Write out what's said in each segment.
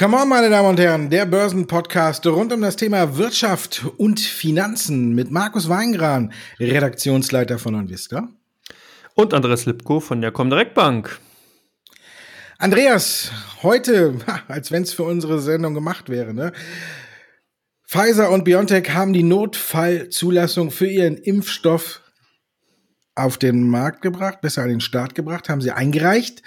Come on, meine Damen und Herren, der Börsenpodcast rund um das Thema Wirtschaft und Finanzen mit Markus Weingran, Redaktionsleiter von Onvista. Und Andreas Lipko von der Comdirect Bank. Andreas, heute, als wenn es für unsere Sendung gemacht wäre, ne? Pfizer und BioNTech haben die Notfallzulassung für ihren Impfstoff auf den Markt gebracht, besser an den Start gebracht, haben sie eingereicht.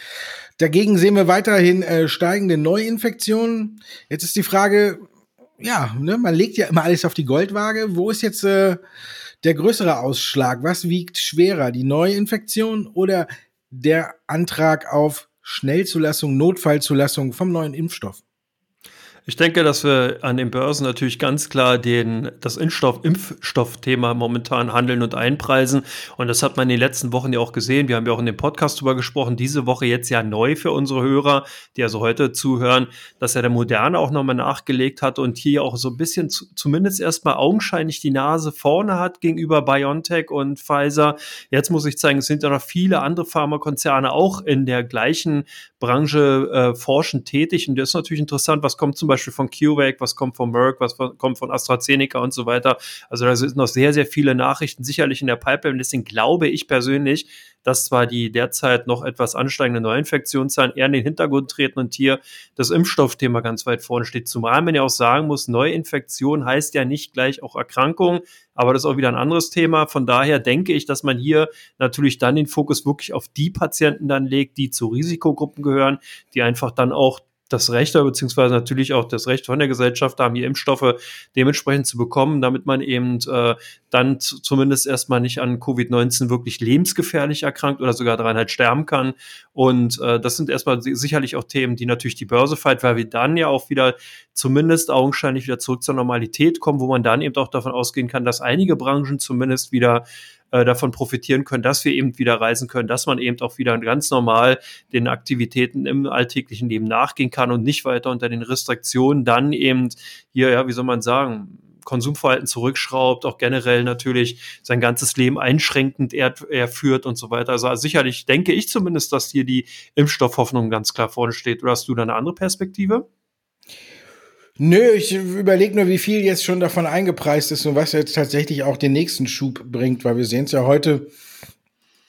Dagegen sehen wir weiterhin äh, steigende Neuinfektionen. Jetzt ist die Frage, ja, ne, man legt ja immer alles auf die Goldwaage. Wo ist jetzt äh, der größere Ausschlag? Was wiegt schwerer, die Neuinfektion oder der Antrag auf Schnellzulassung, Notfallzulassung vom neuen Impfstoff? Ich denke, dass wir an den Börsen natürlich ganz klar den, das Impfstoff, Impfstoffthema momentan handeln und einpreisen. Und das hat man in den letzten Wochen ja auch gesehen. Wir haben ja auch in dem Podcast drüber gesprochen. Diese Woche jetzt ja neu für unsere Hörer, die also heute zuhören, dass ja der Moderne auch nochmal nachgelegt hat und hier auch so ein bisschen zu, zumindest erstmal augenscheinlich die Nase vorne hat gegenüber BioNTech und Pfizer. Jetzt muss ich zeigen, es sind ja noch viele andere Pharmakonzerne auch in der gleichen Branche äh, forschend tätig. Und das ist natürlich interessant, was kommt zum Beispiel von CureVac, was kommt von Merck, was von, kommt von AstraZeneca und so weiter. Also da sind noch sehr, sehr viele Nachrichten sicherlich in der Pipeline. Deswegen glaube ich persönlich, dass zwar die derzeit noch etwas ansteigende Neuinfektionszahlen eher in den Hintergrund treten und hier das Impfstoffthema ganz weit vorne steht. Zumal man ja auch sagen muss, Neuinfektion heißt ja nicht gleich auch Erkrankung, aber das ist auch wieder ein anderes Thema. Von daher denke ich, dass man hier natürlich dann den Fokus wirklich auf die Patienten dann legt, die zu Risikogruppen gehören, die einfach dann auch das Recht, beziehungsweise natürlich auch das Recht von der Gesellschaft haben, hier Impfstoffe dementsprechend zu bekommen, damit man eben äh, dann zumindest erstmal nicht an Covid-19 wirklich lebensgefährlich erkrankt oder sogar daran halt sterben kann. Und äh, das sind erstmal sicherlich auch Themen, die natürlich die Börse feiert, weil wir dann ja auch wieder zumindest augenscheinlich wieder zurück zur Normalität kommen, wo man dann eben auch davon ausgehen kann, dass einige Branchen zumindest wieder äh, davon profitieren können, dass wir eben wieder reisen können, dass man eben auch wieder ganz normal den Aktivitäten im alltäglichen Leben nachgehen kann und nicht weiter unter den Restriktionen dann eben hier, ja, wie soll man sagen, Konsumverhalten zurückschraubt, auch generell natürlich sein ganzes Leben einschränkend er, er führt und so weiter. Also sicherlich denke ich zumindest, dass hier die Impfstoffhoffnung ganz klar vorne steht. Oder hast du da eine andere Perspektive? Nö, ich überlege nur, wie viel jetzt schon davon eingepreist ist und was jetzt tatsächlich auch den nächsten Schub bringt, weil wir sehen es ja heute,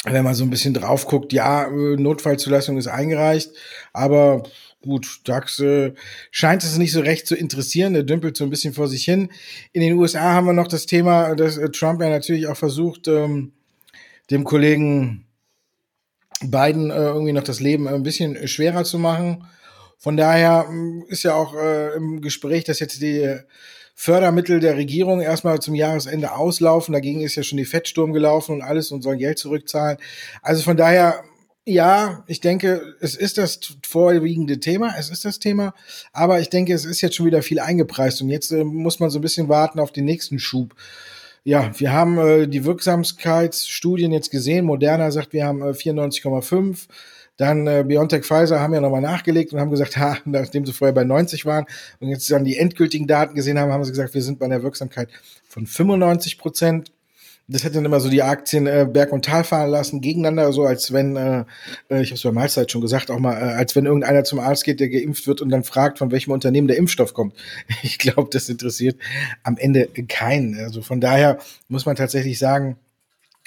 wenn man so ein bisschen drauf guckt, ja, Notfallzulassung ist eingereicht, aber gut, DAX äh, scheint es nicht so recht zu interessieren, der dümpelt so ein bisschen vor sich hin. In den USA haben wir noch das Thema, dass äh, Trump ja natürlich auch versucht, ähm, dem Kollegen Biden äh, irgendwie noch das Leben ein bisschen schwerer zu machen. Von daher hm, ist ja auch äh, im Gespräch, dass jetzt die Fördermittel der Regierung erstmal zum Jahresende auslaufen. Dagegen ist ja schon die Fettsturm gelaufen und alles und sollen Geld zurückzahlen. Also von daher, ja, ich denke, es ist das vorwiegende Thema, es ist das Thema, aber ich denke, es ist jetzt schon wieder viel eingepreist und jetzt äh, muss man so ein bisschen warten auf den nächsten Schub. Ja, wir haben äh, die Wirksamkeitsstudien jetzt gesehen. Moderna sagt, wir haben äh, 94,5. Dann äh, BioNTech Pfizer haben ja nochmal nachgelegt und haben gesagt, ha, nachdem sie vorher bei 90 waren und jetzt dann die endgültigen Daten gesehen haben, haben sie gesagt, wir sind bei einer Wirksamkeit von 95 Prozent. Das hat dann immer so die Aktien äh, Berg und Tal fahren lassen gegeneinander, so als wenn, äh, äh ich habe es bei Mahlzeit schon gesagt, auch mal, äh, als wenn irgendeiner zum Arzt geht, der geimpft wird und dann fragt, von welchem Unternehmen der Impfstoff kommt. Ich glaube, das interessiert am Ende keinen. Also von daher muss man tatsächlich sagen,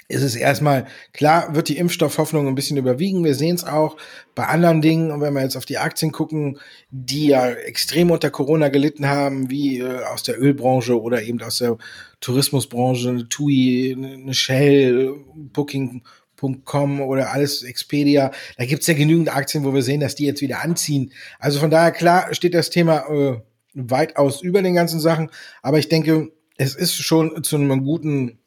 ist es erstmal, klar wird die Impfstoffhoffnung ein bisschen überwiegen. Wir sehen es auch bei anderen Dingen. Und wenn wir jetzt auf die Aktien gucken, die ja extrem unter Corona gelitten haben, wie äh, aus der Ölbranche oder eben aus der Tourismusbranche, eine TUI, eine Shell, Booking.com oder alles Expedia. Da gibt's ja genügend Aktien, wo wir sehen, dass die jetzt wieder anziehen. Also von daher, klar, steht das Thema äh, weitaus über den ganzen Sachen. Aber ich denke, es ist schon zu einem guten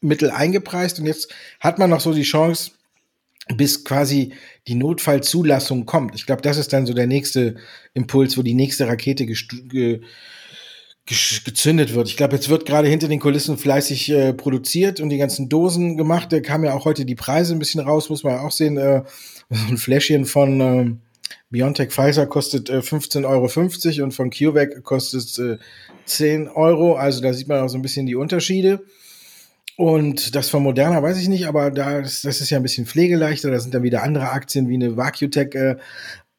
Mittel eingepreist und jetzt hat man noch so die Chance, bis quasi die Notfallzulassung kommt. Ich glaube, das ist dann so der nächste Impuls, wo die nächste Rakete ge gezündet wird. Ich glaube, jetzt wird gerade hinter den Kulissen fleißig äh, produziert und die ganzen Dosen gemacht. Da kamen ja auch heute die Preise ein bisschen raus, muss man auch sehen. Äh, ein Fläschchen von äh, BioNTech Pfizer kostet äh, 15,50 Euro und von CureVac kostet äh, 10 Euro. Also da sieht man auch so ein bisschen die Unterschiede. Und das von Moderna weiß ich nicht, aber da, das, das ist ja ein bisschen pflegeleichter. Da sind dann wieder andere Aktien wie eine Vacutech äh,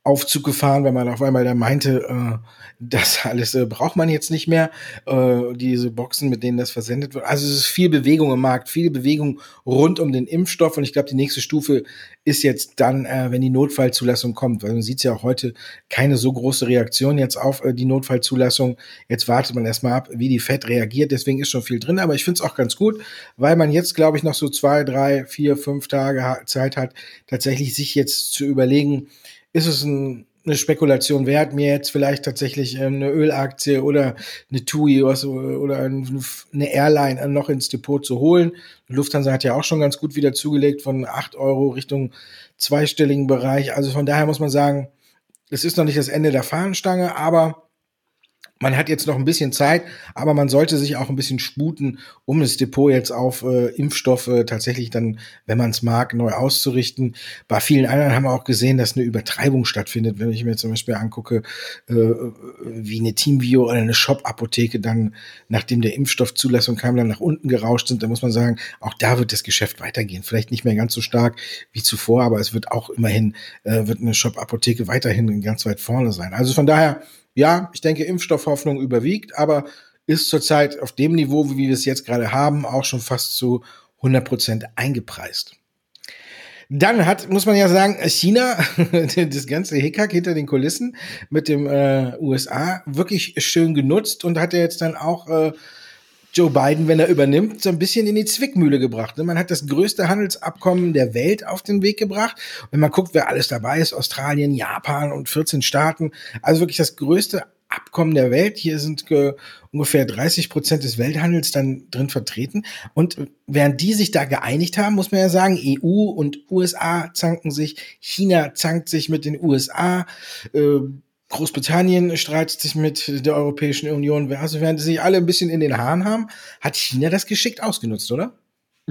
Aufzug gefahren, weil man auf einmal da meinte, äh, das alles äh, braucht man jetzt nicht mehr, äh, diese Boxen, mit denen das versendet wird. Also es ist viel Bewegung im Markt, viel Bewegung rund um den Impfstoff und ich glaube, die nächste Stufe ist jetzt dann, äh, wenn die Notfallzulassung kommt, weil man sieht ja auch heute keine so große Reaktion jetzt auf äh, die Notfallzulassung. Jetzt wartet man erstmal ab, wie die FED reagiert, deswegen ist schon viel drin, aber ich finde es auch ganz gut, weil man jetzt, glaube ich, noch so zwei, drei, vier, fünf Tage Zeit hat, tatsächlich sich jetzt zu überlegen, ist es ein, eine Spekulation wert, mir jetzt vielleicht tatsächlich ähm, eine Ölaktie oder eine TUI oder eine Airline noch ins Depot zu holen. Lufthansa hat ja auch schon ganz gut wieder zugelegt von acht Euro Richtung zweistelligen Bereich. Also von daher muss man sagen, es ist noch nicht das Ende der Fahnenstange, aber man hat jetzt noch ein bisschen Zeit, aber man sollte sich auch ein bisschen sputen, um das Depot jetzt auf äh, Impfstoffe tatsächlich dann, wenn man es mag, neu auszurichten. Bei vielen anderen haben wir auch gesehen, dass eine Übertreibung stattfindet. Wenn ich mir zum Beispiel angucke, äh, wie eine Teamview oder eine Shop-Apotheke dann, nachdem der Impfstoffzulassung kam, dann nach unten gerauscht sind, da muss man sagen, auch da wird das Geschäft weitergehen. Vielleicht nicht mehr ganz so stark wie zuvor, aber es wird auch immerhin, äh, wird eine Shop-Apotheke weiterhin ganz weit vorne sein. Also von daher, ja, ich denke, Impfstoffhoffnung überwiegt, aber ist zurzeit auf dem Niveau, wie wir es jetzt gerade haben, auch schon fast zu 100 Prozent eingepreist. Dann hat, muss man ja sagen, China, das ganze Hickhack hinter den Kulissen mit dem äh, USA wirklich schön genutzt und hat er jetzt dann auch äh, Joe Biden, wenn er übernimmt, so ein bisschen in die Zwickmühle gebracht. Ne? Man hat das größte Handelsabkommen der Welt auf den Weg gebracht. Wenn man guckt, wer alles dabei ist, Australien, Japan und 14 Staaten, also wirklich das größte Abkommen der Welt. Hier sind ungefähr 30 Prozent des Welthandels dann drin vertreten. Und während die sich da geeinigt haben, muss man ja sagen, EU und USA zanken sich, China zankt sich mit den USA, äh, Großbritannien streitet sich mit der Europäischen Union. Also während sie sich alle ein bisschen in den Haaren haben, hat China das geschickt ausgenutzt, oder?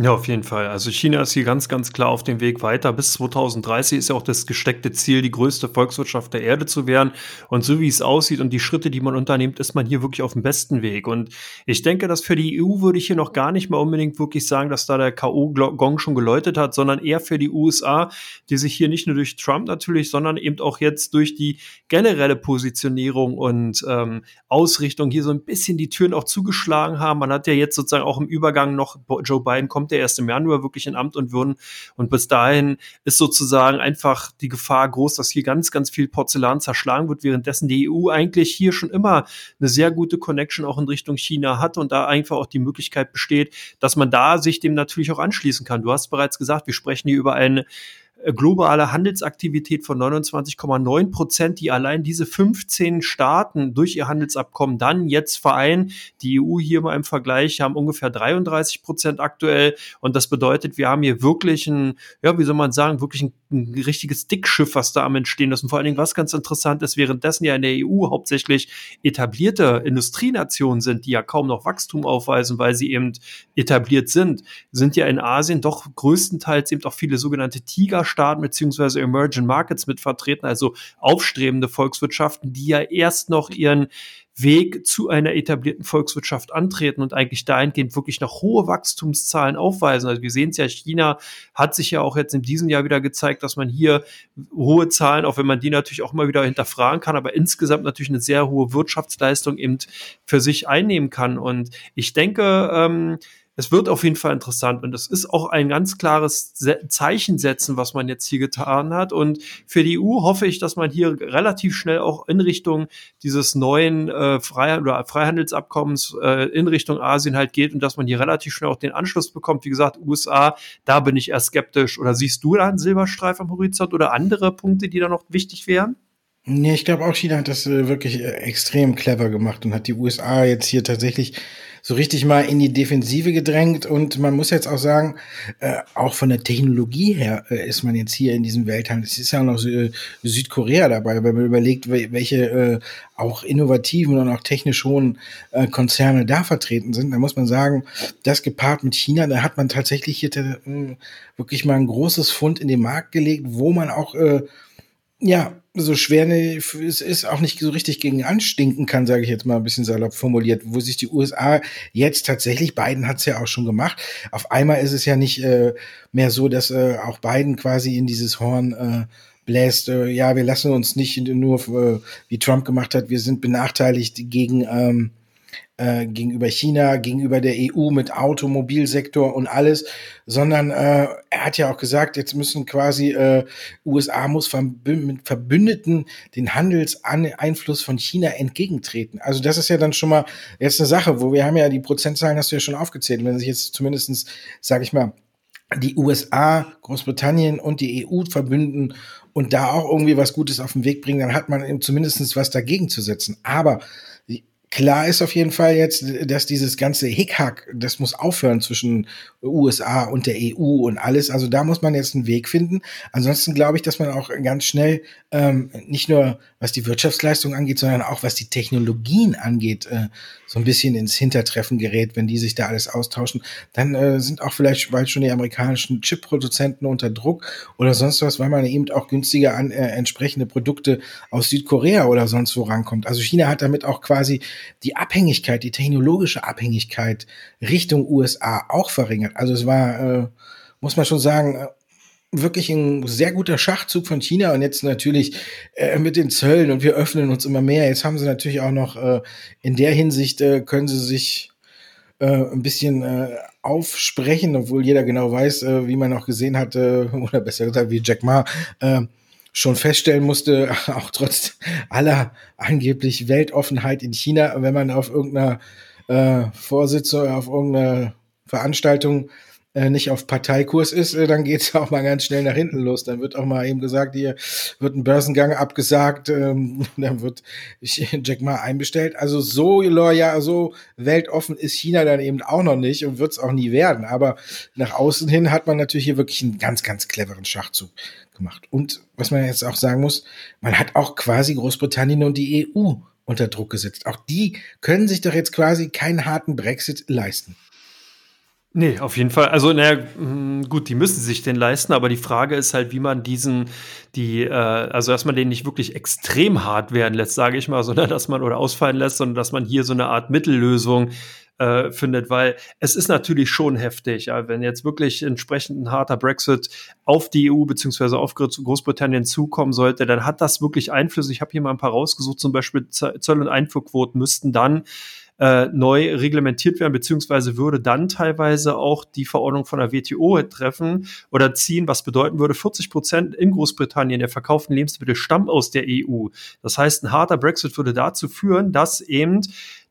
Ja, auf jeden Fall. Also China ist hier ganz, ganz klar auf dem Weg weiter. Bis 2030 ist ja auch das gesteckte Ziel, die größte Volkswirtschaft der Erde zu werden. Und so wie es aussieht und die Schritte, die man unternimmt, ist man hier wirklich auf dem besten Weg. Und ich denke, dass für die EU würde ich hier noch gar nicht mal unbedingt wirklich sagen, dass da der K.O.-Gong schon geläutet hat, sondern eher für die USA, die sich hier nicht nur durch Trump natürlich, sondern eben auch jetzt durch die generelle Positionierung und ähm, Ausrichtung hier so ein bisschen die Türen auch zugeschlagen haben. Man hat ja jetzt sozusagen auch im Übergang noch, Joe Biden kommt kommt er erst im Januar wirklich in Amt und Würden. Und bis dahin ist sozusagen einfach die Gefahr groß, dass hier ganz, ganz viel Porzellan zerschlagen wird, währenddessen die EU eigentlich hier schon immer eine sehr gute Connection auch in Richtung China hat und da einfach auch die Möglichkeit besteht, dass man da sich dem natürlich auch anschließen kann. Du hast bereits gesagt, wir sprechen hier über eine globale Handelsaktivität von 29,9 Prozent, die allein diese 15 Staaten durch ihr Handelsabkommen dann jetzt vereinen. Die EU hier mal im Vergleich haben ungefähr 33 Prozent aktuell. Und das bedeutet, wir haben hier wirklich ein, ja, wie soll man sagen, wirklich ein, ein richtiges Dickschiff, was da am Entstehen ist. Und vor allen Dingen, was ganz interessant ist, währenddessen ja in der EU hauptsächlich etablierte Industrienationen sind, die ja kaum noch Wachstum aufweisen, weil sie eben etabliert sind, sind ja in Asien doch größtenteils eben auch viele sogenannte Tiger Staaten beziehungsweise Emerging Markets mit vertreten, also aufstrebende Volkswirtschaften, die ja erst noch ihren Weg zu einer etablierten Volkswirtschaft antreten und eigentlich dahingehend wirklich noch hohe Wachstumszahlen aufweisen. Also wir sehen es ja, China hat sich ja auch jetzt in diesem Jahr wieder gezeigt, dass man hier hohe Zahlen, auch wenn man die natürlich auch mal wieder hinterfragen kann, aber insgesamt natürlich eine sehr hohe Wirtschaftsleistung eben für sich einnehmen kann. Und ich denke, ähm, es wird auf jeden Fall interessant und es ist auch ein ganz klares Zeichen setzen, was man jetzt hier getan hat. Und für die EU hoffe ich, dass man hier relativ schnell auch in Richtung dieses neuen äh, Freihandelsabkommens äh, in Richtung Asien halt geht und dass man hier relativ schnell auch den Anschluss bekommt. Wie gesagt, USA, da bin ich eher skeptisch. Oder siehst du da einen Silberstreif am Horizont oder andere Punkte, die da noch wichtig wären? Nee, ich glaube auch China hat das äh, wirklich äh, extrem clever gemacht und hat die USA jetzt hier tatsächlich so richtig mal in die Defensive gedrängt. Und man muss jetzt auch sagen, äh, auch von der Technologie her äh, ist man jetzt hier in diesem Welthandel. Es ist ja auch noch äh, Südkorea dabei, wenn man überlegt, welche äh, auch innovativen und auch technisch hohen Konzerne da vertreten sind. Da muss man sagen, das gepaart mit China, da hat man tatsächlich hier wirklich mal ein großes Fund in den Markt gelegt, wo man auch ja, so schwer ne, es ist auch nicht so richtig gegen anstinken kann, sage ich jetzt mal ein bisschen salopp formuliert, wo sich die USA jetzt tatsächlich, Biden hat es ja auch schon gemacht, auf einmal ist es ja nicht äh, mehr so, dass äh, auch Biden quasi in dieses Horn äh, bläst, äh, ja, wir lassen uns nicht nur, äh, wie Trump gemacht hat, wir sind benachteiligt gegen ähm, äh, gegenüber China, gegenüber der EU mit Automobilsektor und alles, sondern äh, er hat ja auch gesagt, jetzt müssen quasi äh, USA muss mit Verbündeten den Handelseinfluss von China entgegentreten. Also das ist ja dann schon mal jetzt eine Sache, wo wir haben ja die Prozentzahlen, hast du ja schon aufgezählt, wenn sich jetzt zumindestens, sage ich mal, die USA, Großbritannien und die EU verbünden und da auch irgendwie was Gutes auf den Weg bringen, dann hat man zumindestens was dagegen zu setzen. Aber Klar ist auf jeden Fall jetzt, dass dieses ganze Hickhack, das muss aufhören zwischen USA und der EU und alles. Also da muss man jetzt einen Weg finden. Ansonsten glaube ich, dass man auch ganz schnell ähm, nicht nur was die Wirtschaftsleistung angeht, sondern auch was die Technologien angeht, äh, so ein bisschen ins Hintertreffen gerät, wenn die sich da alles austauschen. Dann äh, sind auch vielleicht bald schon die amerikanischen Chip-Produzenten unter Druck oder sonst was, weil man eben auch günstiger an äh, entsprechende Produkte aus Südkorea oder sonst wo rankommt. Also China hat damit auch quasi die Abhängigkeit, die technologische Abhängigkeit Richtung USA auch verringert. Also es war, äh, muss man schon sagen, äh, wirklich ein sehr guter Schachzug von China und jetzt natürlich äh, mit den Zöllen und wir öffnen uns immer mehr. Jetzt haben sie natürlich auch noch äh, in der Hinsicht äh, können sie sich äh, ein bisschen äh, aufsprechen, obwohl jeder genau weiß, wie man auch gesehen hatte, oder besser gesagt, wie Jack Ma schon feststellen musste, auch trotz aller angeblich Weltoffenheit in China, wenn man auf irgendeiner äh, Vorsitzung, auf irgendeiner Veranstaltung äh, nicht auf Parteikurs ist, äh, dann geht's auch mal ganz schnell nach hinten los. Dann wird auch mal eben gesagt, hier wird ein Börsengang abgesagt, ähm, dann wird Jack Ma einbestellt. Also so loyal, so weltoffen ist China dann eben auch noch nicht und wird's auch nie werden. Aber nach außen hin hat man natürlich hier wirklich einen ganz, ganz cleveren Schachzug gemacht. Und was man jetzt auch sagen muss, man hat auch quasi Großbritannien und die EU unter Druck gesetzt. Auch die können sich doch jetzt quasi keinen harten Brexit leisten. Nee, auf jeden Fall. Also, naja, gut, die müssen sich den leisten, aber die Frage ist halt, wie man diesen, die, äh, also dass man den nicht wirklich extrem hart werden lässt, sage ich mal, sondern dass man oder ausfallen lässt, sondern dass man hier so eine Art Mittellösung äh, findet, weil es ist natürlich schon heftig, ja, wenn jetzt wirklich entsprechend ein harter Brexit auf die EU beziehungsweise auf Großbritannien zukommen sollte, dann hat das wirklich Einfluss. Ich habe hier mal ein paar rausgesucht, zum Beispiel Zoll- und Einfuhrquoten müssten dann äh, neu reglementiert werden, beziehungsweise würde dann teilweise auch die Verordnung von der WTO treffen oder ziehen, was bedeuten würde, 40 Prozent in Großbritannien der verkauften Lebensmittel stammen aus der EU. Das heißt, ein harter Brexit würde dazu führen, dass eben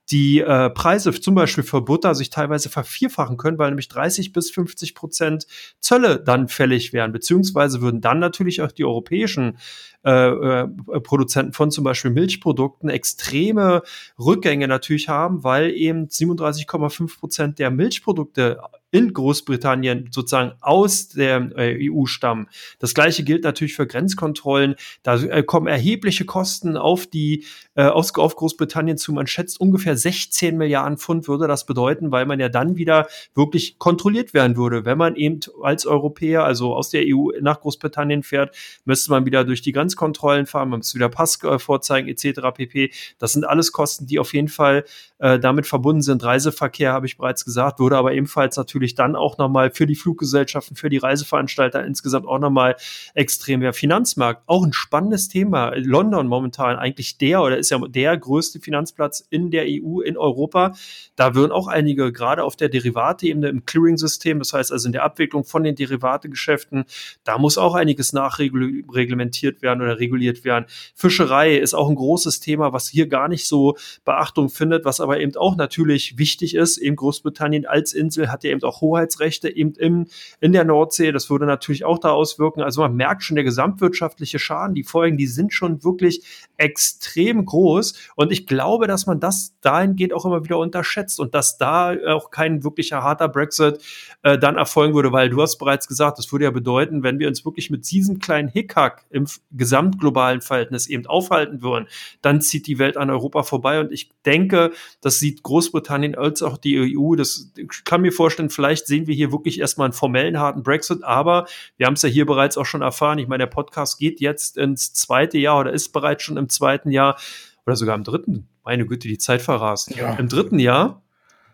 die äh, Preise zum Beispiel für Butter sich teilweise vervierfachen können, weil nämlich 30 bis 50 Prozent Zölle dann fällig wären, beziehungsweise würden dann natürlich auch die europäischen äh, äh, Produzenten von zum Beispiel Milchprodukten extreme Rückgänge natürlich haben, weil eben 37,5 Prozent der Milchprodukte in Großbritannien sozusagen aus der äh, EU stammen. Das gleiche gilt natürlich für Grenzkontrollen. Da äh, kommen erhebliche Kosten auf die äh, aus, auf Großbritannien zu. Man schätzt ungefähr 16 Milliarden Pfund würde das bedeuten, weil man ja dann wieder wirklich kontrolliert werden würde. Wenn man eben als Europäer, also aus der EU nach Großbritannien fährt, müsste man wieder durch die Grenzkontrollen fahren, man muss wieder Pass äh, vorzeigen etc. pp. Das sind alles Kosten, die auf jeden Fall äh, damit verbunden sind. Reiseverkehr habe ich bereits gesagt, würde aber ebenfalls natürlich natürlich dann auch nochmal für die Fluggesellschaften, für die Reiseveranstalter insgesamt auch nochmal extrem mehr Finanzmarkt. Auch ein spannendes Thema. London momentan eigentlich der oder ist ja der größte Finanzplatz in der EU, in Europa. Da würden auch einige gerade auf der Derivate-Ebene im Clearing-System, das heißt also in der Abwicklung von den Derivategeschäften, da muss auch einiges nachreglementiert werden oder reguliert werden. Fischerei ist auch ein großes Thema, was hier gar nicht so Beachtung findet, was aber eben auch natürlich wichtig ist. Eben Großbritannien als Insel hat ja eben auch Hoheitsrechte eben im, in der Nordsee. Das würde natürlich auch da auswirken. Also man merkt schon, der gesamtwirtschaftliche Schaden, die Folgen, die sind schon wirklich extrem groß. Und ich glaube, dass man das dahingehend auch immer wieder unterschätzt und dass da auch kein wirklicher harter Brexit äh, dann erfolgen würde, weil du hast bereits gesagt, das würde ja bedeuten, wenn wir uns wirklich mit diesem kleinen Hickhack im gesamtglobalen Verhältnis eben aufhalten würden, dann zieht die Welt an Europa vorbei. Und ich denke, das sieht Großbritannien als auch die EU. Das kann mir vorstellen, vielleicht sehen wir hier wirklich erstmal einen formellen harten Brexit, aber wir haben es ja hier bereits auch schon erfahren. Ich meine, der Podcast geht jetzt ins zweite Jahr oder ist bereits schon im zweiten Jahr oder sogar im dritten. Meine Güte, die Zeit verrast. Ja. Im dritten Jahr,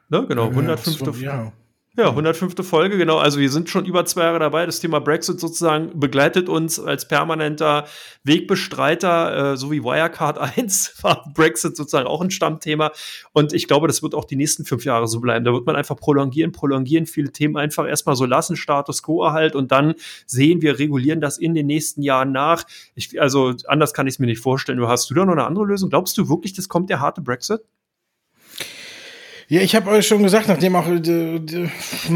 ne, genau, ja, 105. Ja, Ja, 105. Folge, genau. Also wir sind schon über zwei Jahre dabei. Das Thema Brexit sozusagen begleitet uns als permanenter Wegbestreiter, äh, so wie Wirecard 1 war Brexit sozusagen auch ein Stammthema. Und ich glaube, das wird auch die nächsten fünf Jahre so bleiben. Da wird man einfach prolongieren, prolongieren, viele Themen einfach erstmal so lassen, Status quo erhalt und dann sehen wir, regulieren das in den nächsten Jahren nach. Ich, also anders kann ich es mir nicht vorstellen. Hast du da noch eine andere Lösung? Glaubst du wirklich, das kommt der harte Brexit? Ja, ich habe euch schon gesagt, nachdem auch, äh,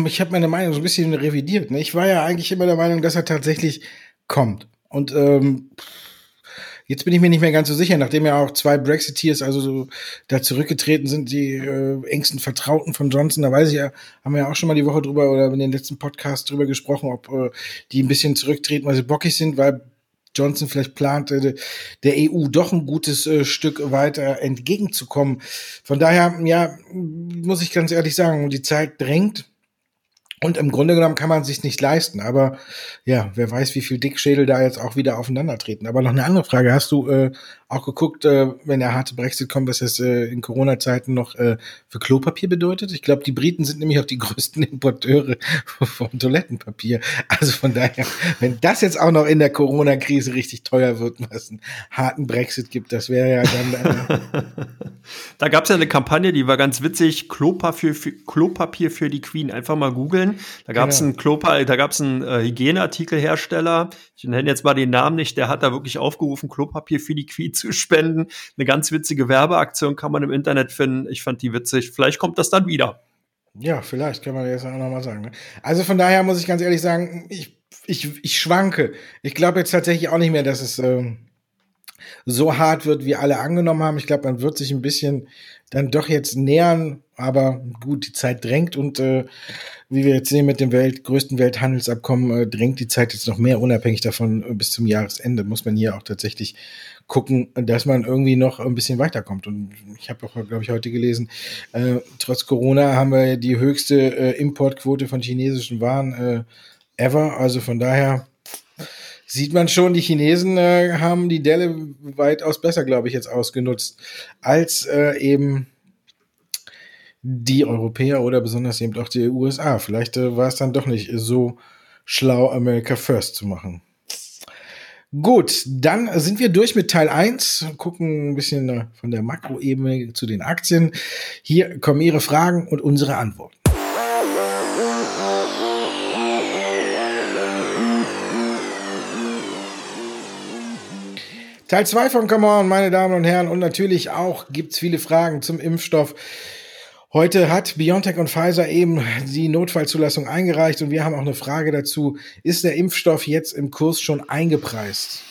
ich habe meine Meinung so ein bisschen revidiert. Ne? Ich war ja eigentlich immer der Meinung, dass er tatsächlich kommt. Und ähm, jetzt bin ich mir nicht mehr ganz so sicher, nachdem ja auch zwei Brexiteers also so da zurückgetreten sind, die äh, engsten Vertrauten von Johnson. Da weiß ich ja, haben wir ja auch schon mal die Woche drüber oder in den letzten Podcast drüber gesprochen, ob äh, die ein bisschen zurücktreten, weil sie bockig sind, weil Johnson vielleicht plante, der EU doch ein gutes äh, Stück weiter entgegenzukommen. Von daher, ja, muss ich ganz ehrlich sagen, die Zeit drängt. Und im Grunde genommen kann man sich nicht leisten. Aber ja, wer weiß, wie viel Dickschädel da jetzt auch wieder aufeinandertreten. Aber noch eine andere Frage. Hast du äh, auch geguckt, äh, wenn der harte Brexit kommt, was das äh, in Corona-Zeiten noch äh, für Klopapier bedeutet? Ich glaube, die Briten sind nämlich auch die größten Importeure von Toilettenpapier. Also von daher, wenn das jetzt auch noch in der Corona-Krise richtig teuer wird, was einen harten Brexit gibt, das wäre ja dann. Äh da gab es ja eine Kampagne, die war ganz witzig. Klopapier für, Klopapier für die Queen. Einfach mal googeln. Da gab es genau. einen Klopapier, da gab es einen äh, Hygieneartikelhersteller. Ich nenne jetzt mal den Namen nicht. Der hat da wirklich aufgerufen, Klopapier für die Queen zu spenden. Eine ganz witzige Werbeaktion kann man im Internet finden. Ich fand die witzig. Vielleicht kommt das dann wieder. Ja, vielleicht kann man das auch nochmal sagen. Ne? Also von daher muss ich ganz ehrlich sagen, ich, ich, ich schwanke. Ich glaube jetzt tatsächlich auch nicht mehr, dass es ähm, so hart wird, wie alle angenommen haben. Ich glaube, man wird sich ein bisschen dann doch jetzt nähern, aber gut, die Zeit drängt und äh, wie wir jetzt sehen mit dem Welt, größten Welthandelsabkommen, äh, drängt die Zeit jetzt noch mehr, unabhängig davon, äh, bis zum Jahresende muss man hier auch tatsächlich gucken, dass man irgendwie noch ein bisschen weiterkommt. Und ich habe auch, glaube ich, heute gelesen, äh, trotz Corona haben wir die höchste äh, Importquote von chinesischen Waren äh, ever. Also von daher sieht man schon, die Chinesen äh, haben die Delle weitaus besser, glaube ich, jetzt ausgenutzt, als äh, eben die Europäer oder besonders eben auch die USA. Vielleicht äh, war es dann doch nicht so schlau, America First zu machen. Gut, dann sind wir durch mit Teil 1, gucken ein bisschen äh, von der Makroebene zu den Aktien. Hier kommen Ihre Fragen und unsere Antworten. Teil 2 von Come On, meine Damen und Herren, und natürlich auch gibt es viele Fragen zum Impfstoff. Heute hat BioNTech und Pfizer eben die Notfallzulassung eingereicht und wir haben auch eine Frage dazu. Ist der Impfstoff jetzt im Kurs schon eingepreist?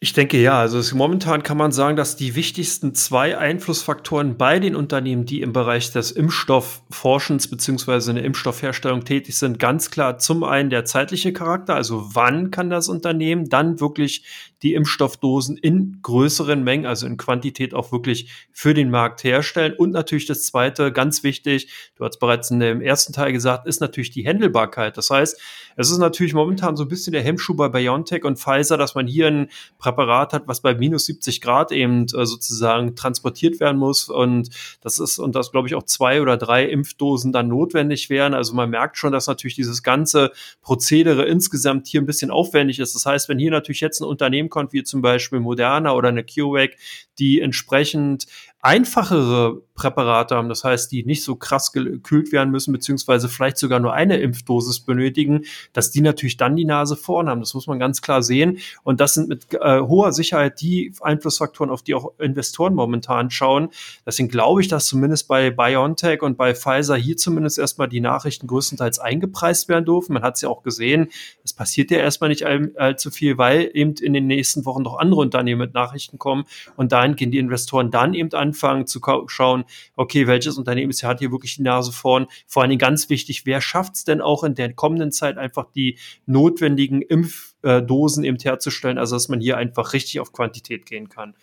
Ich denke ja, also es, momentan kann man sagen, dass die wichtigsten zwei Einflussfaktoren bei den Unternehmen, die im Bereich des Impfstoffforschens beziehungsweise in der Impfstoffherstellung tätig sind, ganz klar zum einen der zeitliche Charakter, also wann kann das Unternehmen dann wirklich die Impfstoffdosen in größeren Mengen, also in Quantität auch wirklich für den Markt herstellen. Und natürlich das zweite, ganz wichtig, du hast bereits in dem ersten Teil gesagt, ist natürlich die Händelbarkeit. Das heißt, es ist natürlich momentan so ein bisschen der Hemmschuh bei BioNTech und Pfizer, dass man hier ein Präparat hat, was bei minus 70 Grad eben äh, sozusagen transportiert werden muss. Und das ist, und das glaube ich auch zwei oder drei Impfdosen dann notwendig wären. Also man merkt schon, dass natürlich dieses ganze Prozedere insgesamt hier ein bisschen aufwendig ist. Das heißt, wenn hier natürlich jetzt ein Unternehmen kommt, wie zum Beispiel Moderna oder eine CureVac, die entsprechend einfachere Präparate haben, das heißt, die nicht so krass gekühlt werden müssen, beziehungsweise vielleicht sogar nur eine Impfdosis benötigen, dass die natürlich dann die Nase vorn haben. Das muss man ganz klar sehen. Und das sind mit äh, hoher Sicherheit die Einflussfaktoren, auf die auch Investoren momentan schauen. Deswegen glaube ich, dass zumindest bei BioNTech und bei Pfizer hier zumindest erstmal die Nachrichten größtenteils eingepreist werden dürfen. Man hat es ja auch gesehen, es passiert ja erstmal nicht all, allzu viel, weil eben in den nächsten Wochen noch andere Unternehmen mit Nachrichten kommen und dahin gehen die Investoren dann eben anfangen zu schauen, okay, welches Unternehmen ist, hat hier wirklich die Nase vorn. Vor allen Dingen ganz wichtig, wer schafft es denn auch in der kommenden Zeit einfach die notwendigen Impfdosen eben herzustellen, also dass man hier einfach richtig auf Quantität gehen kann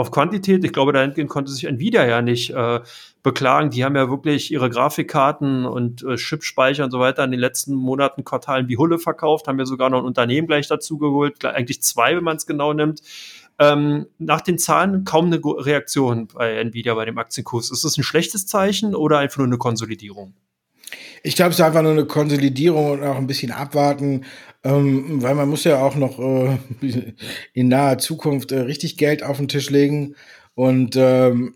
auf Quantität. Ich glaube, dahingehend konnte sich Nvidia ja nicht äh, beklagen. Die haben ja wirklich ihre Grafikkarten und äh, Chipspeicher und so weiter in den letzten Monaten, Quartalen wie Hulle verkauft, haben ja sogar noch ein Unternehmen gleich dazu geholt, eigentlich zwei, wenn man es genau nimmt. Ähm, nach den Zahlen kaum eine Reaktion bei Nvidia bei dem Aktienkurs. Ist das ein schlechtes Zeichen oder einfach nur eine Konsolidierung? Ich glaube, es ist einfach nur eine Konsolidierung und auch ein bisschen abwarten, ähm, weil man muss ja auch noch äh, in naher Zukunft äh, richtig Geld auf den Tisch legen. Und ähm,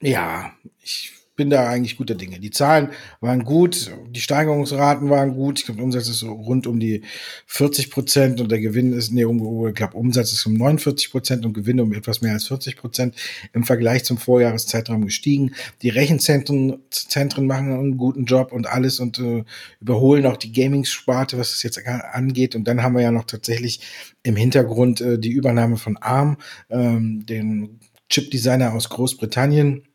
ja, ich bin da eigentlich guter Dinge. Die Zahlen waren gut, die Steigerungsraten waren gut. Ich glaube, Umsatz ist so rund um die 40 Prozent und der Gewinn ist, nee, um, ich glaube, Umsatz ist um 49 Prozent und Gewinn um etwas mehr als 40 Prozent im Vergleich zum Vorjahreszeitraum gestiegen. Die Rechenzentren Zentren machen einen guten Job und alles und äh, überholen auch die Gaming-Sparte, was es jetzt angeht. Und dann haben wir ja noch tatsächlich im Hintergrund äh, die Übernahme von ARM, ähm, den Chip-Designer aus Großbritannien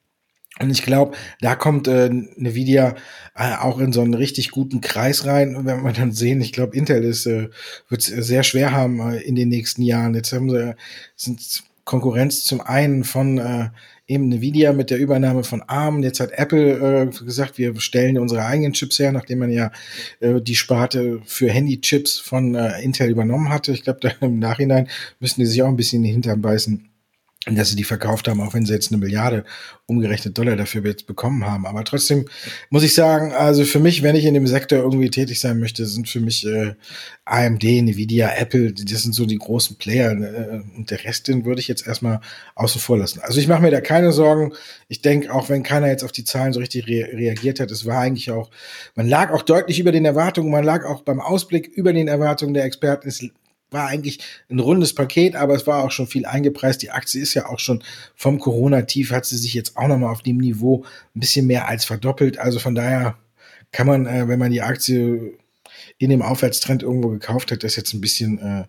und ich glaube, da kommt äh, Nvidia äh, auch in so einen richtig guten Kreis rein. Wenn wir dann sehen, ich glaube, Intel ist, äh, wird es sehr schwer haben äh, in den nächsten Jahren. Jetzt haben sie sind Konkurrenz zum einen von äh, eben Nvidia mit der Übernahme von ARM. Jetzt hat Apple äh, gesagt, wir stellen unsere eigenen Chips her, nachdem man ja äh, die Sparte für Handy-Chips von äh, Intel übernommen hatte. Ich glaube, da im Nachhinein müssen die sich auch ein bisschen in den Hintern beißen dass sie die verkauft haben, auch wenn sie jetzt eine Milliarde umgerechnet Dollar dafür jetzt bekommen haben. Aber trotzdem muss ich sagen, also für mich, wenn ich in dem Sektor irgendwie tätig sein möchte, sind für mich äh, AMD, Nvidia, Apple, das sind so die großen Player. Äh, und der Rest, den würde ich jetzt erstmal außen vor lassen. Also ich mache mir da keine Sorgen. Ich denke, auch wenn keiner jetzt auf die Zahlen so richtig re reagiert hat, es war eigentlich auch, man lag auch deutlich über den Erwartungen, man lag auch beim Ausblick über den Erwartungen der Experten. Es war eigentlich ein rundes Paket, aber es war auch schon viel eingepreist. Die Aktie ist ja auch schon vom Corona-Tief, hat sie sich jetzt auch nochmal auf dem Niveau ein bisschen mehr als verdoppelt. Also von daher kann man, äh, wenn man die Aktie in dem Aufwärtstrend irgendwo gekauft hat, das jetzt ein bisschen, äh,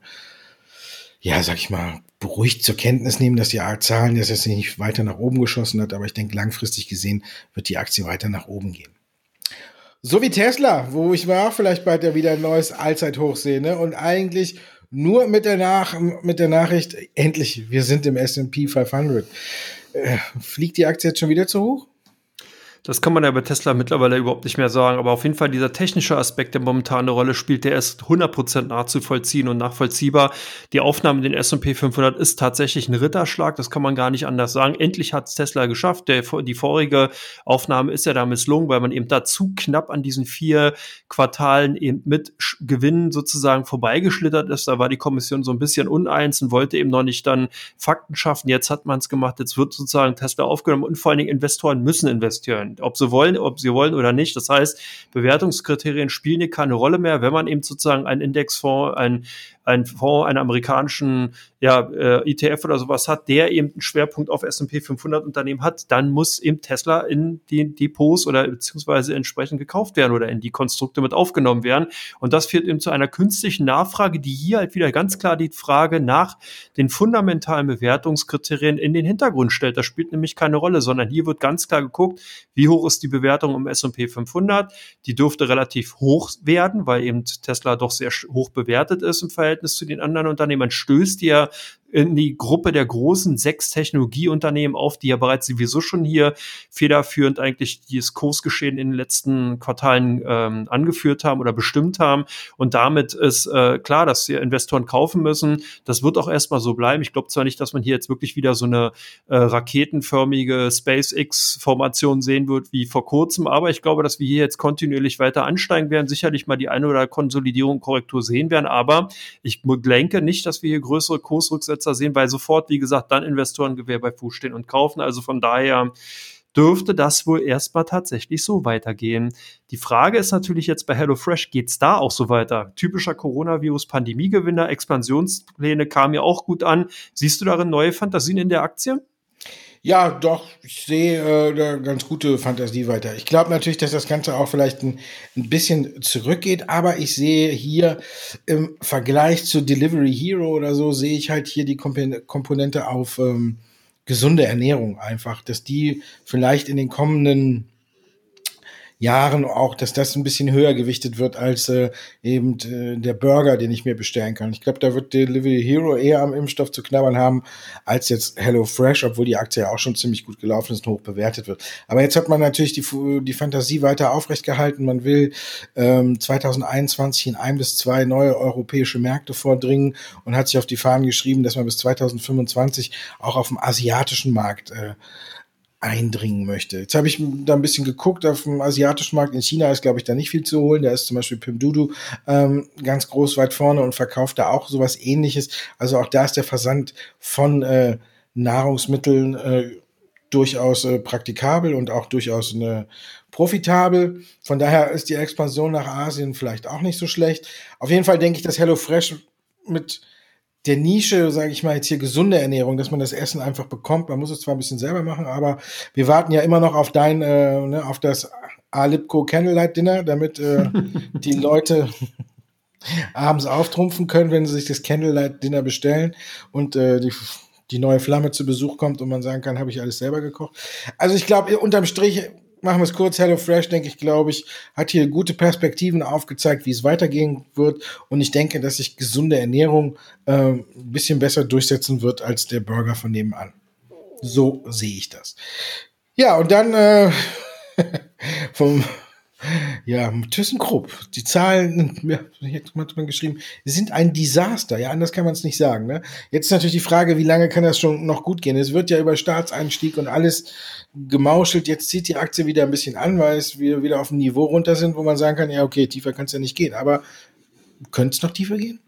ja, sag ich mal, beruhigt zur Kenntnis nehmen, dass die Zahlen das jetzt nicht weiter nach oben geschossen hat. Aber ich denke, langfristig gesehen wird die Aktie weiter nach oben gehen. So wie Tesla, wo ich mir auch vielleicht bald ja wieder ein neues Allzeithoch sehe, ne? Und eigentlich nur mit der, Nach mit der Nachricht, endlich, wir sind im S&P 500. Äh, fliegt die Aktie jetzt schon wieder zu hoch? Das kann man ja bei Tesla mittlerweile überhaupt nicht mehr sagen. Aber auf jeden Fall dieser technische Aspekt, der momentan eine Rolle spielt, der ist 100% nachzuvollziehen und nachvollziehbar. Die Aufnahme in den S&P 500 ist tatsächlich ein Ritterschlag. Das kann man gar nicht anders sagen. Endlich hat es Tesla geschafft. Der, die vorige Aufnahme ist ja da misslungen, weil man eben da zu knapp an diesen vier Quartalen eben mit Gewinnen sozusagen vorbeigeschlittert ist. Da war die Kommission so ein bisschen uneins und wollte eben noch nicht dann Fakten schaffen. Jetzt hat man es gemacht. Jetzt wird sozusagen Tesla aufgenommen und vor allen Dingen Investoren müssen investieren ob sie wollen, ob sie wollen oder nicht. Das heißt, Bewertungskriterien spielen hier keine Rolle mehr, wenn man eben sozusagen einen Indexfonds, ein ein Fonds einen amerikanischen ja, äh, ETF oder sowas hat, der eben einen Schwerpunkt auf S&P 500 Unternehmen hat, dann muss eben Tesla in die Depots oder beziehungsweise entsprechend gekauft werden oder in die Konstrukte mit aufgenommen werden. Und das führt eben zu einer künstlichen Nachfrage, die hier halt wieder ganz klar die Frage nach den fundamentalen Bewertungskriterien in den Hintergrund stellt. Das spielt nämlich keine Rolle, sondern hier wird ganz klar geguckt, wie hoch ist die Bewertung im S&P 500. Die dürfte relativ hoch werden, weil eben Tesla doch sehr hoch bewertet ist im Verhältnis Verhältnis zu den anderen Unternehmen. stößt ja in die Gruppe der großen sechs Technologieunternehmen auf, die ja bereits sowieso schon hier federführend eigentlich dieses Kursgeschehen in den letzten Quartalen ähm, angeführt haben oder bestimmt haben. Und damit ist äh, klar, dass die Investoren kaufen müssen. Das wird auch erstmal so bleiben. Ich glaube zwar nicht, dass man hier jetzt wirklich wieder so eine äh, raketenförmige SpaceX-Formation sehen wird wie vor kurzem, aber ich glaube, dass wir hier jetzt kontinuierlich weiter ansteigen werden, sicherlich mal die eine oder Konsolidierung, Korrektur sehen werden, aber ich denke nicht, dass wir hier größere Kursrücksätze Besitzer sehen, weil sofort, wie gesagt, dann Investoren Gewehr bei Fuß stehen und kaufen. Also von daher dürfte das wohl erstmal tatsächlich so weitergehen. Die Frage ist natürlich jetzt bei HelloFresh, geht es da auch so weiter? Typischer Coronavirus-Pandemiegewinner, Expansionspläne kamen ja auch gut an. Siehst du darin neue Fantasien in der Aktie? Ja, doch, ich sehe äh, da ganz gute Fantasie weiter. Ich glaube natürlich, dass das Ganze auch vielleicht ein, ein bisschen zurückgeht, aber ich sehe hier im Vergleich zu Delivery Hero oder so, sehe ich halt hier die Komponente auf ähm, gesunde Ernährung einfach, dass die vielleicht in den kommenden Jahren auch, dass das ein bisschen höher gewichtet wird als äh, eben äh, der Burger, den ich mir bestellen kann. Ich glaube, da wird Delivery Hero eher am Impfstoff zu knabbern haben als jetzt Hello Fresh, obwohl die Aktie ja auch schon ziemlich gut gelaufen ist und hoch bewertet wird. Aber jetzt hat man natürlich die, die Fantasie weiter aufrecht gehalten. Man will ähm, 2021 in ein bis zwei neue europäische Märkte vordringen und hat sich auf die Fahnen geschrieben, dass man bis 2025 auch auf dem asiatischen Markt äh, eindringen möchte. Jetzt habe ich da ein bisschen geguckt auf dem asiatischen Markt. In China ist, glaube ich, da nicht viel zu holen. Da ist zum Beispiel Pimdudu ähm, ganz groß weit vorne und verkauft da auch sowas ähnliches. Also auch da ist der Versand von äh, Nahrungsmitteln äh, durchaus äh, praktikabel und auch durchaus eine profitabel. Von daher ist die Expansion nach Asien vielleicht auch nicht so schlecht. Auf jeden Fall denke ich, dass HelloFresh mit der Nische, sage ich mal jetzt hier gesunde Ernährung, dass man das Essen einfach bekommt. Man muss es zwar ein bisschen selber machen, aber wir warten ja immer noch auf dein, äh, ne, auf das Alipco Candlelight Dinner, damit äh, die Leute abends auftrumpfen können, wenn sie sich das Candlelight Dinner bestellen und äh, die, die neue Flamme zu Besuch kommt und man sagen kann, habe ich alles selber gekocht. Also ich glaube, unterm Strich machen wir es kurz. HelloFresh, denke ich, glaube ich, hat hier gute Perspektiven aufgezeigt, wie es weitergehen wird. Und ich denke, dass sich gesunde Ernährung äh, ein bisschen besser durchsetzen wird als der Burger von nebenan. So sehe ich das. Ja, und dann äh, vom ja, ThyssenKrupp, die Zahlen, ja, hat man geschrieben, sind ein Desaster. Ja, anders kann man es nicht sagen. Ne? Jetzt ist natürlich die Frage, wie lange kann das schon noch gut gehen? Es wird ja über Staatseinstieg und alles gemauschelt. Jetzt zieht die Aktie wieder ein bisschen an, weil es wieder, wieder auf ein Niveau runter sind, wo man sagen kann, ja, okay, tiefer kann es ja nicht gehen. Aber könnte es noch tiefer gehen?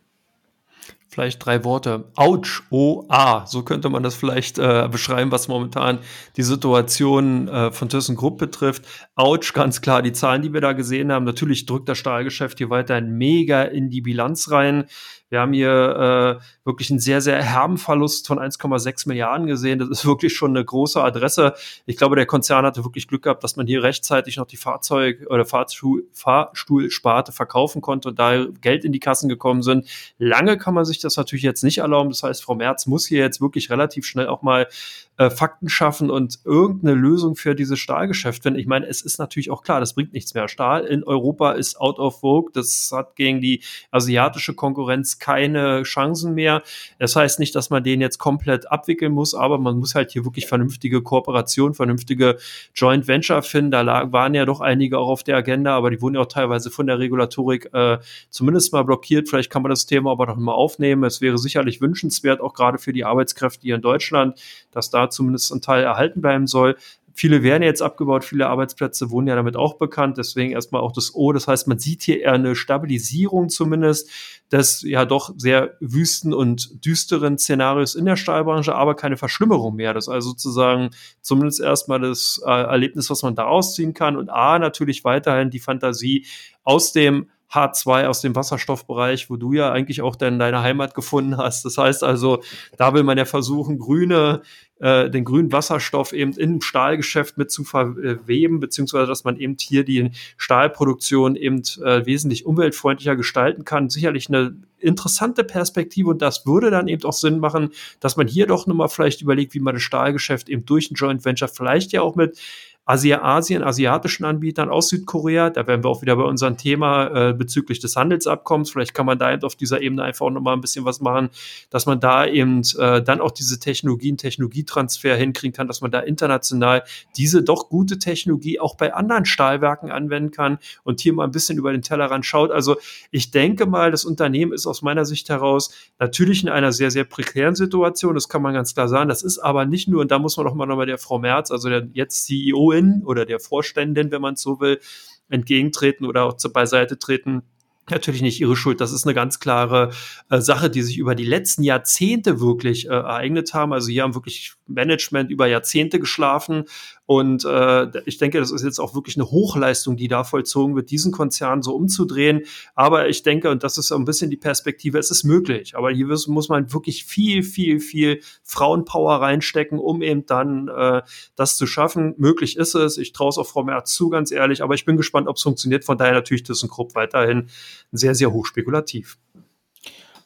Vielleicht drei Worte. Autsch, O-A. So könnte man das vielleicht äh, beschreiben, was momentan die Situation äh, von ThyssenKrupp betrifft. Autsch, ganz klar, die Zahlen, die wir da gesehen haben. Natürlich drückt das Stahlgeschäft hier weiterhin mega in die Bilanz rein. Wir haben hier äh, wirklich einen sehr, sehr herben Verlust von 1,6 Milliarden gesehen. Das ist wirklich schon eine große Adresse. Ich glaube, der Konzern hatte wirklich Glück gehabt, dass man hier rechtzeitig noch die Fahrzeug- oder Fahrstuhl, Fahrstuhlsparte verkaufen konnte und da Geld in die Kassen gekommen sind. Lange kann man sich das natürlich jetzt nicht erlauben. Das heißt, Frau Merz muss hier jetzt wirklich relativ schnell auch mal äh, Fakten schaffen und irgendeine Lösung für dieses Stahlgeschäft finden. Ich meine, es ist natürlich auch klar, das bringt nichts mehr. Stahl in Europa ist out of vogue. Das hat gegen die asiatische Konkurrenz keine Chancen mehr. Das heißt nicht, dass man den jetzt komplett abwickeln muss, aber man muss halt hier wirklich vernünftige Kooperation, vernünftige Joint Venture finden. Da waren ja doch einige auch auf der Agenda, aber die wurden ja auch teilweise von der Regulatorik äh, zumindest mal blockiert. Vielleicht kann man das Thema aber noch mal aufnehmen. Es wäre sicherlich wünschenswert, auch gerade für die Arbeitskräfte hier in Deutschland, dass da zumindest ein Teil erhalten bleiben soll. Viele werden jetzt abgebaut, viele Arbeitsplätze wurden ja damit auch bekannt, deswegen erstmal auch das O. Das heißt, man sieht hier eher eine Stabilisierung zumindest des ja doch sehr wüsten und düsteren Szenarios in der Stahlbranche, aber keine Verschlimmerung mehr. Das ist also sozusagen zumindest erstmal das äh, Erlebnis, was man da ausziehen kann und A, natürlich weiterhin die Fantasie aus dem H2 aus dem Wasserstoffbereich, wo du ja eigentlich auch dann deine Heimat gefunden hast. Das heißt also, da will man ja versuchen, grüne, äh, den grünen Wasserstoff eben im Stahlgeschäft mit zu verweben, beziehungsweise dass man eben hier die Stahlproduktion eben äh, wesentlich umweltfreundlicher gestalten kann. Sicherlich eine interessante Perspektive und das würde dann eben auch Sinn machen, dass man hier doch nochmal vielleicht überlegt, wie man das Stahlgeschäft eben durch ein Joint Venture vielleicht ja auch mit Asien, asiatischen Anbietern aus Südkorea. Da wären wir auch wieder bei unserem Thema äh, bezüglich des Handelsabkommens. Vielleicht kann man da eben auf dieser Ebene einfach auch nochmal ein bisschen was machen, dass man da eben äh, dann auch diese Technologien, Technologietransfer hinkriegen kann, dass man da international diese doch gute Technologie auch bei anderen Stahlwerken anwenden kann und hier mal ein bisschen über den Tellerrand schaut. Also ich denke mal, das Unternehmen ist aus meiner Sicht heraus natürlich in einer sehr, sehr prekären Situation. Das kann man ganz klar sagen. Das ist aber nicht nur, und da muss man auch mal nochmal der Frau Merz, also der jetzt CEO CEOin oder der Vorständin, wenn man es so will, entgegentreten oder auch zur Beiseite treten natürlich nicht ihre Schuld. Das ist eine ganz klare äh, Sache, die sich über die letzten Jahrzehnte wirklich äh, ereignet haben. Also hier haben wirklich Management über Jahrzehnte geschlafen. Und äh, ich denke, das ist jetzt auch wirklich eine Hochleistung, die da vollzogen wird, diesen Konzern so umzudrehen. Aber ich denke, und das ist ein bisschen die Perspektive, es ist möglich. Aber hier muss man wirklich viel, viel, viel Frauenpower reinstecken, um eben dann äh, das zu schaffen. Möglich ist es. Ich traue es auch Frau Merz zu, ganz ehrlich. Aber ich bin gespannt, ob es funktioniert. Von daher natürlich ThyssenKrupp weiterhin sehr, sehr hochspekulativ.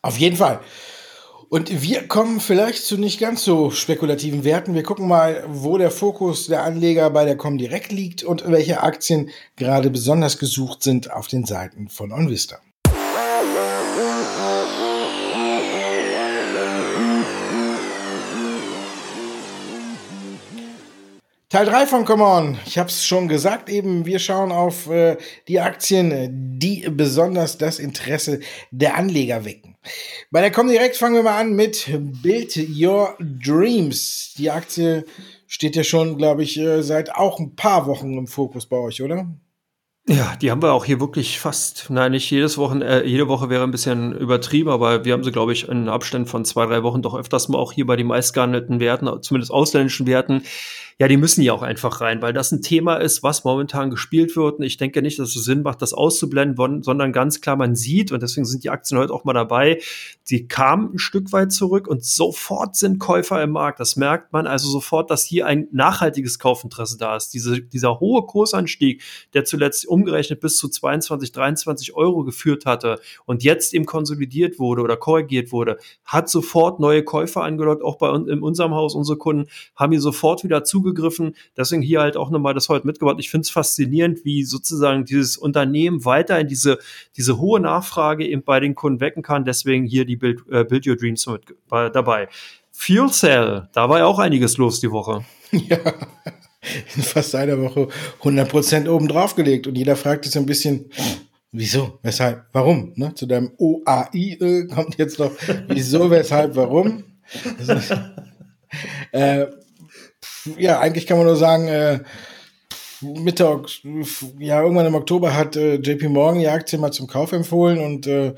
Auf jeden Fall. Und wir kommen vielleicht zu nicht ganz so spekulativen Werten. Wir gucken mal, wo der Fokus der Anleger bei der Comdirect liegt und welche Aktien gerade besonders gesucht sind auf den Seiten von OnVista. Teil 3 von Come On. Ich habe es schon gesagt eben, wir schauen auf äh, die Aktien, die besonders das Interesse der Anleger wecken. Bei der Comdirect fangen wir mal an mit Build Your Dreams. Die Aktie steht ja schon, glaube ich, äh, seit auch ein paar Wochen im Fokus bei euch, oder? Ja, die haben wir auch hier wirklich fast, nein, nicht jedes Wochen, äh, jede Woche wäre ein bisschen übertrieben, aber wir haben sie, glaube ich, in Abständen von zwei, drei Wochen doch öfters mal auch hier bei den meistgehandelten Werten, zumindest ausländischen Werten, ja, die müssen ja auch einfach rein, weil das ein Thema ist, was momentan gespielt wird. Und ich denke nicht, dass es Sinn macht, das auszublenden, sondern ganz klar, man sieht, und deswegen sind die Aktien heute auch mal dabei, sie kamen ein Stück weit zurück und sofort sind Käufer im Markt. Das merkt man also sofort, dass hier ein nachhaltiges Kaufinteresse da ist. Diese, dieser hohe Kursanstieg, der zuletzt umgerechnet bis zu 22, 23 Euro geführt hatte und jetzt eben konsolidiert wurde oder korrigiert wurde, hat sofort neue Käufer angelockt. Auch bei uns in unserem Haus, unsere Kunden haben hier sofort wieder zugegriffen. Deswegen hier halt auch nochmal das heute mitgebracht. Ich finde es faszinierend, wie sozusagen dieses Unternehmen weiter in diese, diese hohe Nachfrage eben bei den Kunden wecken kann. Deswegen hier die Build, äh, Build Your Dreams mit äh, dabei. Fuel Cell, da war ja auch einiges los die Woche. Ja, in fast einer Woche 100% oben drauf gelegt. Und jeder fragt sich so ein bisschen, wieso, weshalb, warum? Ne? Zu deinem OAI äh, kommt jetzt noch, wieso, weshalb, warum? Also, äh, ja, eigentlich kann man nur sagen, äh, Mitte, ja, irgendwann im Oktober hat äh, JP Morgan die Aktie mal zum Kauf empfohlen und äh,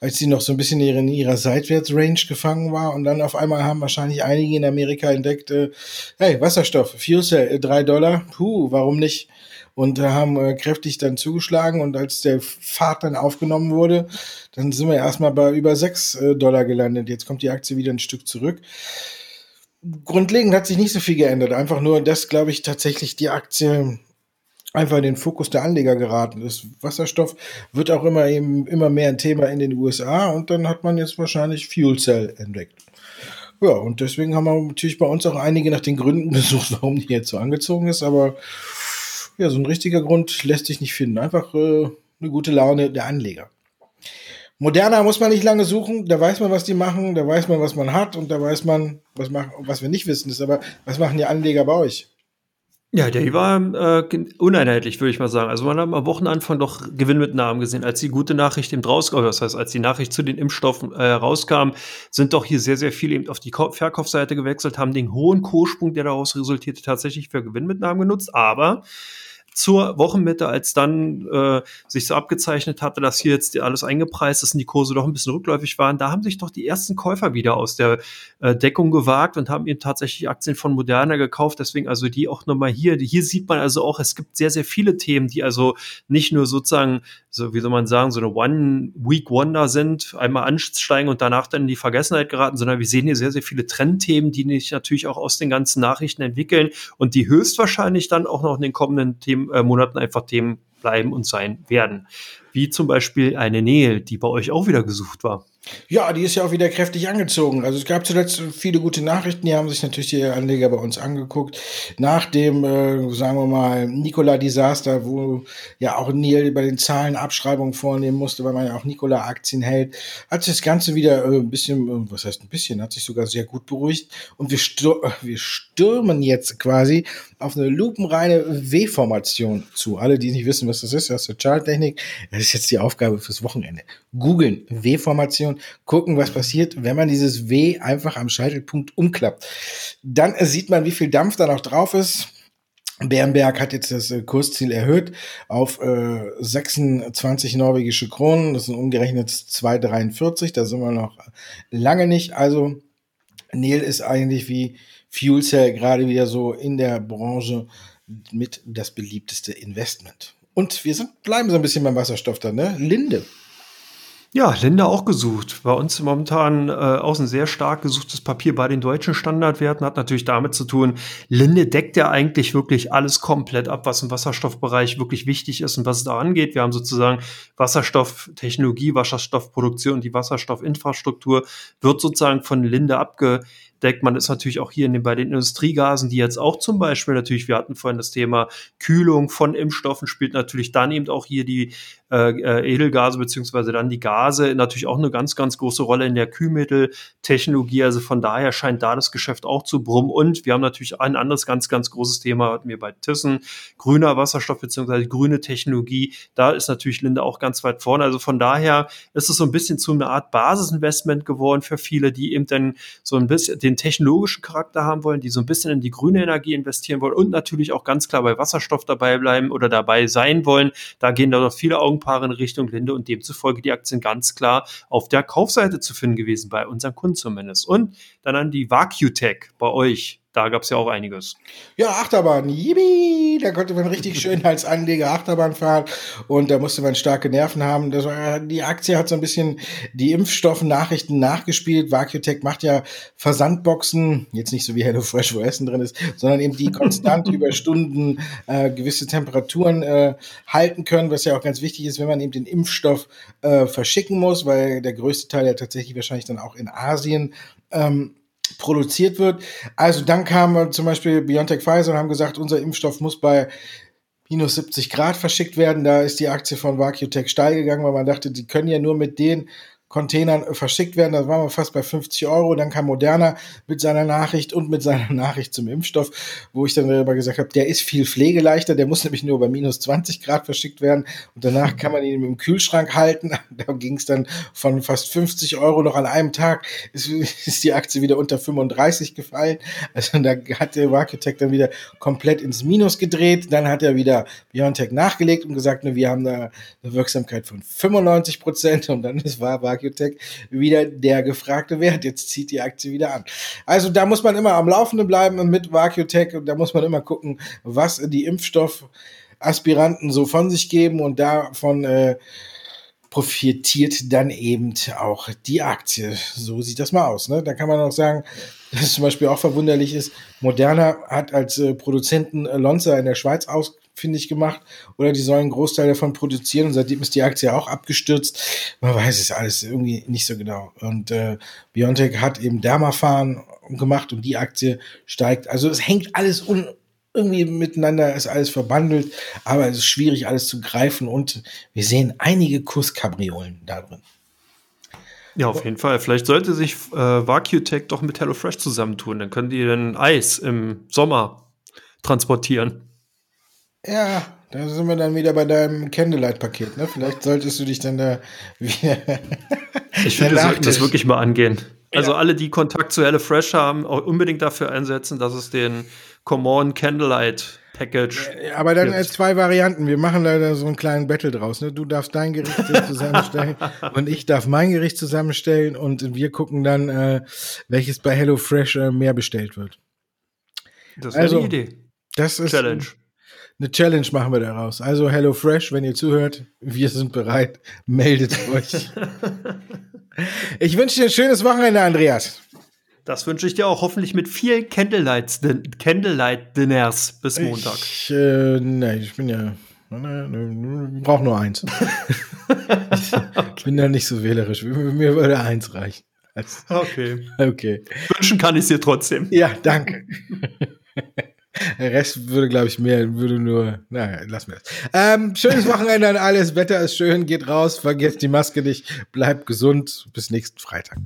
als sie noch so ein bisschen in ihrer Seitwärtsrange gefangen war und dann auf einmal haben wahrscheinlich einige in Amerika entdeckt, äh, hey, Wasserstoff, Fuel Cell, äh, drei Dollar, puh, warum nicht? Und äh, haben äh, kräftig dann zugeschlagen und als der Fahrt dann aufgenommen wurde, dann sind wir erstmal bei über sechs äh, Dollar gelandet. Jetzt kommt die Aktie wieder ein Stück zurück grundlegend hat sich nicht so viel geändert. Einfach nur, dass, glaube ich, tatsächlich die Aktie einfach in den Fokus der Anleger geraten ist. Wasserstoff wird auch immer eben immer mehr ein Thema in den USA und dann hat man jetzt wahrscheinlich Fuel Cell entdeckt. Ja, und deswegen haben wir natürlich bei uns auch einige nach den Gründen gesucht, warum die jetzt so angezogen ist, aber ja, so ein richtiger Grund lässt sich nicht finden. Einfach äh, eine gute Laune der Anleger. Moderner muss man nicht lange suchen, da weiß man, was die machen, da weiß man, was man hat und da weiß man, was, machen, was wir nicht wissen. Ist aber, was machen die Anleger bei euch? Ja, der war äh, uneinheitlich, würde ich mal sagen. Also man hat am Wochenanfang doch Gewinnmitnahmen gesehen. Als die gute Nachricht eben rauskam, das heißt, als die Nachricht zu den Impfstoffen äh, rauskam, sind doch hier sehr, sehr viele eben auf die Verkaufsseite gewechselt, haben den hohen Kurssprung, der daraus resultierte, tatsächlich für Gewinnmitnahmen genutzt. Aber zur Wochenmitte, als dann äh, sich so abgezeichnet hatte, dass hier jetzt alles eingepreist ist und die Kurse doch ein bisschen rückläufig waren, da haben sich doch die ersten Käufer wieder aus der äh, Deckung gewagt und haben eben tatsächlich Aktien von Moderna gekauft. Deswegen also die auch nochmal hier. Hier sieht man also auch, es gibt sehr, sehr viele Themen, die also nicht nur sozusagen so, wie soll man sagen, so eine One-Week-Wonder sind, einmal ansteigen und danach dann in die Vergessenheit geraten, sondern wir sehen hier sehr, sehr viele Trendthemen, die sich natürlich auch aus den ganzen Nachrichten entwickeln und die höchstwahrscheinlich dann auch noch in den kommenden Themen, äh, Monaten einfach Themen bleiben und sein werden. Wie zum Beispiel eine Nähe, die bei euch auch wieder gesucht war. Ja, die ist ja auch wieder kräftig angezogen. Also es gab zuletzt viele gute Nachrichten, die haben sich natürlich die Anleger bei uns angeguckt. Nach dem, äh, sagen wir mal, Nikola-Desaster, wo ja auch Neil bei den Zahlen Abschreibungen vornehmen musste, weil man ja auch Nikola-Aktien hält, hat sich das Ganze wieder äh, ein bisschen, äh, was heißt ein bisschen, hat sich sogar sehr gut beruhigt. Und wir, stür wir stürmen jetzt quasi auf eine lupenreine W-Formation zu. Alle, die nicht wissen, was das ist, aus der Charttechnik, das ist jetzt die Aufgabe fürs Wochenende. Googeln, W-Formation, gucken, was passiert, wenn man dieses W einfach am Scheitelpunkt umklappt. Dann sieht man, wie viel Dampf da noch drauf ist. Bernberg hat jetzt das äh, Kursziel erhöht auf äh, 26 norwegische Kronen. Das sind umgerechnet 2,43. Da sind wir noch lange nicht. Also Neil ist eigentlich wie Fuel Cell gerade wieder so in der Branche mit das beliebteste Investment. Und wir sind, bleiben so ein bisschen beim Wasserstoff da, ne? Linde. Ja, Linde auch gesucht. Bei uns momentan äh, auch ein sehr stark gesuchtes Papier bei den deutschen Standardwerten hat natürlich damit zu tun, Linde deckt ja eigentlich wirklich alles komplett ab, was im Wasserstoffbereich wirklich wichtig ist und was es da angeht. Wir haben sozusagen Wasserstofftechnologie, Wasserstoffproduktion die Wasserstoffinfrastruktur wird sozusagen von Linde abge deckt. Man ist natürlich auch hier in den, bei den Industriegasen, die jetzt auch zum Beispiel natürlich, wir hatten vorhin das Thema Kühlung von Impfstoffen, spielt natürlich dann eben auch hier die äh, äh, Edelgase beziehungsweise dann die Gase natürlich auch eine ganz, ganz große Rolle in der Kühlmitteltechnologie. Also von daher scheint da das Geschäft auch zu brummen. Und wir haben natürlich ein anderes ganz, ganz großes Thema hatten wir bei Thyssen, grüner Wasserstoff beziehungsweise grüne Technologie. Da ist natürlich Linde auch ganz weit vorne. Also von daher ist es so ein bisschen zu einer Art Basisinvestment geworden für viele, die eben dann so ein bisschen den technologischen Charakter haben wollen, die so ein bisschen in die grüne Energie investieren wollen und natürlich auch ganz klar bei Wasserstoff dabei bleiben oder dabei sein wollen. Da gehen da doch viele Augenpaare in Richtung Linde und demzufolge die Aktien ganz klar auf der Kaufseite zu finden gewesen, bei unseren Kunden zumindest. Und dann an die VacuTech bei euch da gab es ja auch einiges. Ja, Achterbahn, yippie, da konnte man richtig schön als Anleger Achterbahn fahren und da musste man starke Nerven haben. Das war, die Aktie hat so ein bisschen die Impfstoffnachrichten nachgespielt. Vacutech macht ja Versandboxen, jetzt nicht so wie HelloFresh, wo Essen drin ist, sondern eben die konstant über Stunden äh, gewisse Temperaturen äh, halten können, was ja auch ganz wichtig ist, wenn man eben den Impfstoff äh, verschicken muss, weil der größte Teil ja tatsächlich wahrscheinlich dann auch in Asien ähm, produziert wird. Also dann kam zum Beispiel BioNTech Pfizer und haben gesagt, unser Impfstoff muss bei minus 70 Grad verschickt werden. Da ist die Aktie von VacuTech steil gegangen, weil man dachte, die können ja nur mit den Containern verschickt werden. Da waren wir fast bei 50 Euro. Dann kam Moderna mit seiner Nachricht und mit seiner Nachricht zum Impfstoff, wo ich dann darüber gesagt habe, der ist viel pflegeleichter, der muss nämlich nur bei minus 20 Grad verschickt werden und danach kann man ihn im Kühlschrank halten. Da ging es dann von fast 50 Euro noch an einem Tag, ist, ist die Aktie wieder unter 35 gefallen. Also da hat der Marketech dann wieder komplett ins Minus gedreht. Dann hat er wieder BioNTech nachgelegt und gesagt, ne, wir haben da eine Wirksamkeit von 95 Prozent und dann ist war Acutech wieder der gefragte Wert. Jetzt zieht die Aktie wieder an. Also da muss man immer am Laufenden bleiben mit Vacutech und da muss man immer gucken, was die Impfstoffaspiranten so von sich geben und davon äh, profitiert dann eben auch die Aktie. So sieht das mal aus. Ne? Da kann man auch sagen, dass es zum Beispiel auch verwunderlich ist, Moderna hat als äh, Produzenten Lonza in der Schweiz aus ich, gemacht. Oder die sollen einen Großteil davon produzieren und seitdem ist die Aktie auch abgestürzt. Man weiß es alles irgendwie nicht so genau. Und äh, Biontech hat eben Dermafahren gemacht und die Aktie steigt. Also es hängt alles un irgendwie miteinander, ist alles verbandelt, aber es ist schwierig, alles zu greifen und wir sehen einige Kurskabriolen da drin. Ja, auf jeden Fall. Vielleicht sollte sich äh, VacuTech doch mit HelloFresh zusammentun. Dann können die dann Eis im Sommer transportieren. Ja, da sind wir dann wieder bei deinem Candlelight-Paket, ne? Vielleicht solltest du dich dann da wieder. ich finde, wir sollten das wirklich mal angehen. Also ja. alle, die Kontakt zu HelloFresh haben, auch unbedingt dafür einsetzen, dass es den Common Candlelight Package. Aber dann gibt. zwei Varianten. Wir machen da so einen kleinen Battle draus. Ne? Du darfst dein Gericht zusammenstellen und ich darf mein Gericht zusammenstellen und wir gucken dann, äh, welches bei HelloFresh äh, mehr bestellt wird. Das wäre also, eine Idee. Das ist Challenge eine Challenge machen wir daraus. Also Hello Fresh, wenn ihr zuhört, wir sind bereit. Meldet euch. ich wünsche dir ein schönes Wochenende, Andreas. Das wünsche ich dir auch. Hoffentlich mit viel Candlelight, Candlelight Dinners bis Montag. Ich, äh, nee, ich bin ja. Brauche nur eins. ich bin da nicht so wählerisch. Mir würde eins reichen. Okay. Okay. Wünschen kann ich es dir trotzdem. Ja, danke. Der Rest würde, glaube ich, mehr, würde nur, naja, lass mir das. Ähm, schönes Wochenende an alles. Wetter ist schön, geht raus, vergesst die Maske nicht, bleibt gesund. Bis nächsten Freitag.